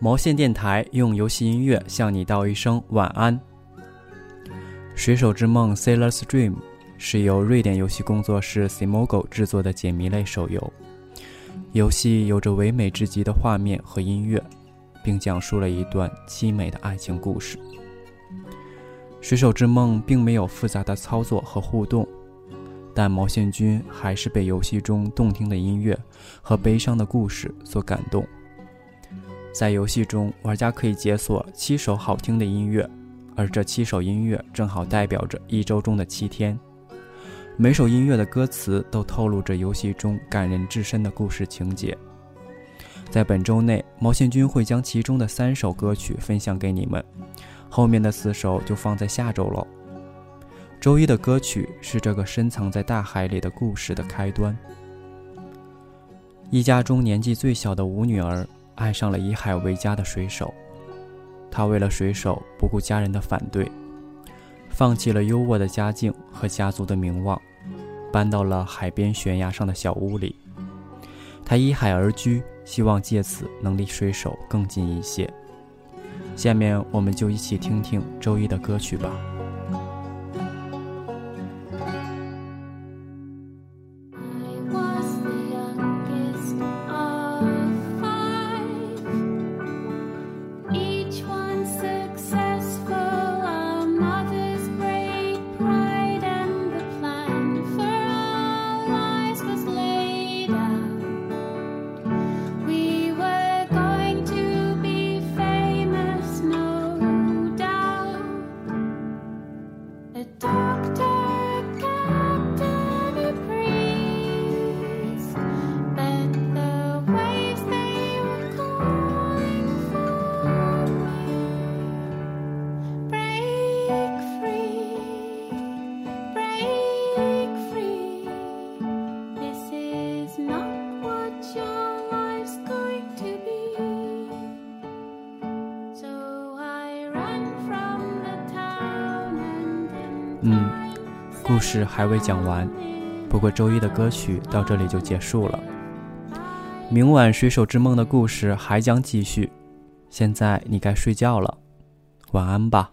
毛线电台用游戏音乐向你道一声晚安。水手之梦 （Sailor's Dream） 是由瑞典游戏工作室 Simogo 制作的解谜类手游。游戏有着唯美至极的画面和音乐，并讲述了一段凄美的爱情故事。水手之梦并没有复杂的操作和互动，但毛线君还是被游戏中动听的音乐和悲伤的故事所感动。在游戏中，玩家可以解锁七首好听的音乐，而这七首音乐正好代表着一周中的七天。每首音乐的歌词都透露着游戏中感人至深的故事情节。在本周内，毛线君会将其中的三首歌曲分享给你们，后面的四首就放在下周喽。周一的歌曲是这个深藏在大海里的故事的开端。一家中年纪最小的五女儿。爱上了以海为家的水手，她为了水手不顾家人的反对，放弃了优渥的家境和家族的名望，搬到了海边悬崖上的小屋里。他依海而居，希望借此能离水手更近一些。下面我们就一起听听周一的歌曲吧。嗯，故事还未讲完，不过周一的歌曲到这里就结束了。明晚水手之梦的故事还将继续，现在你该睡觉了，晚安吧。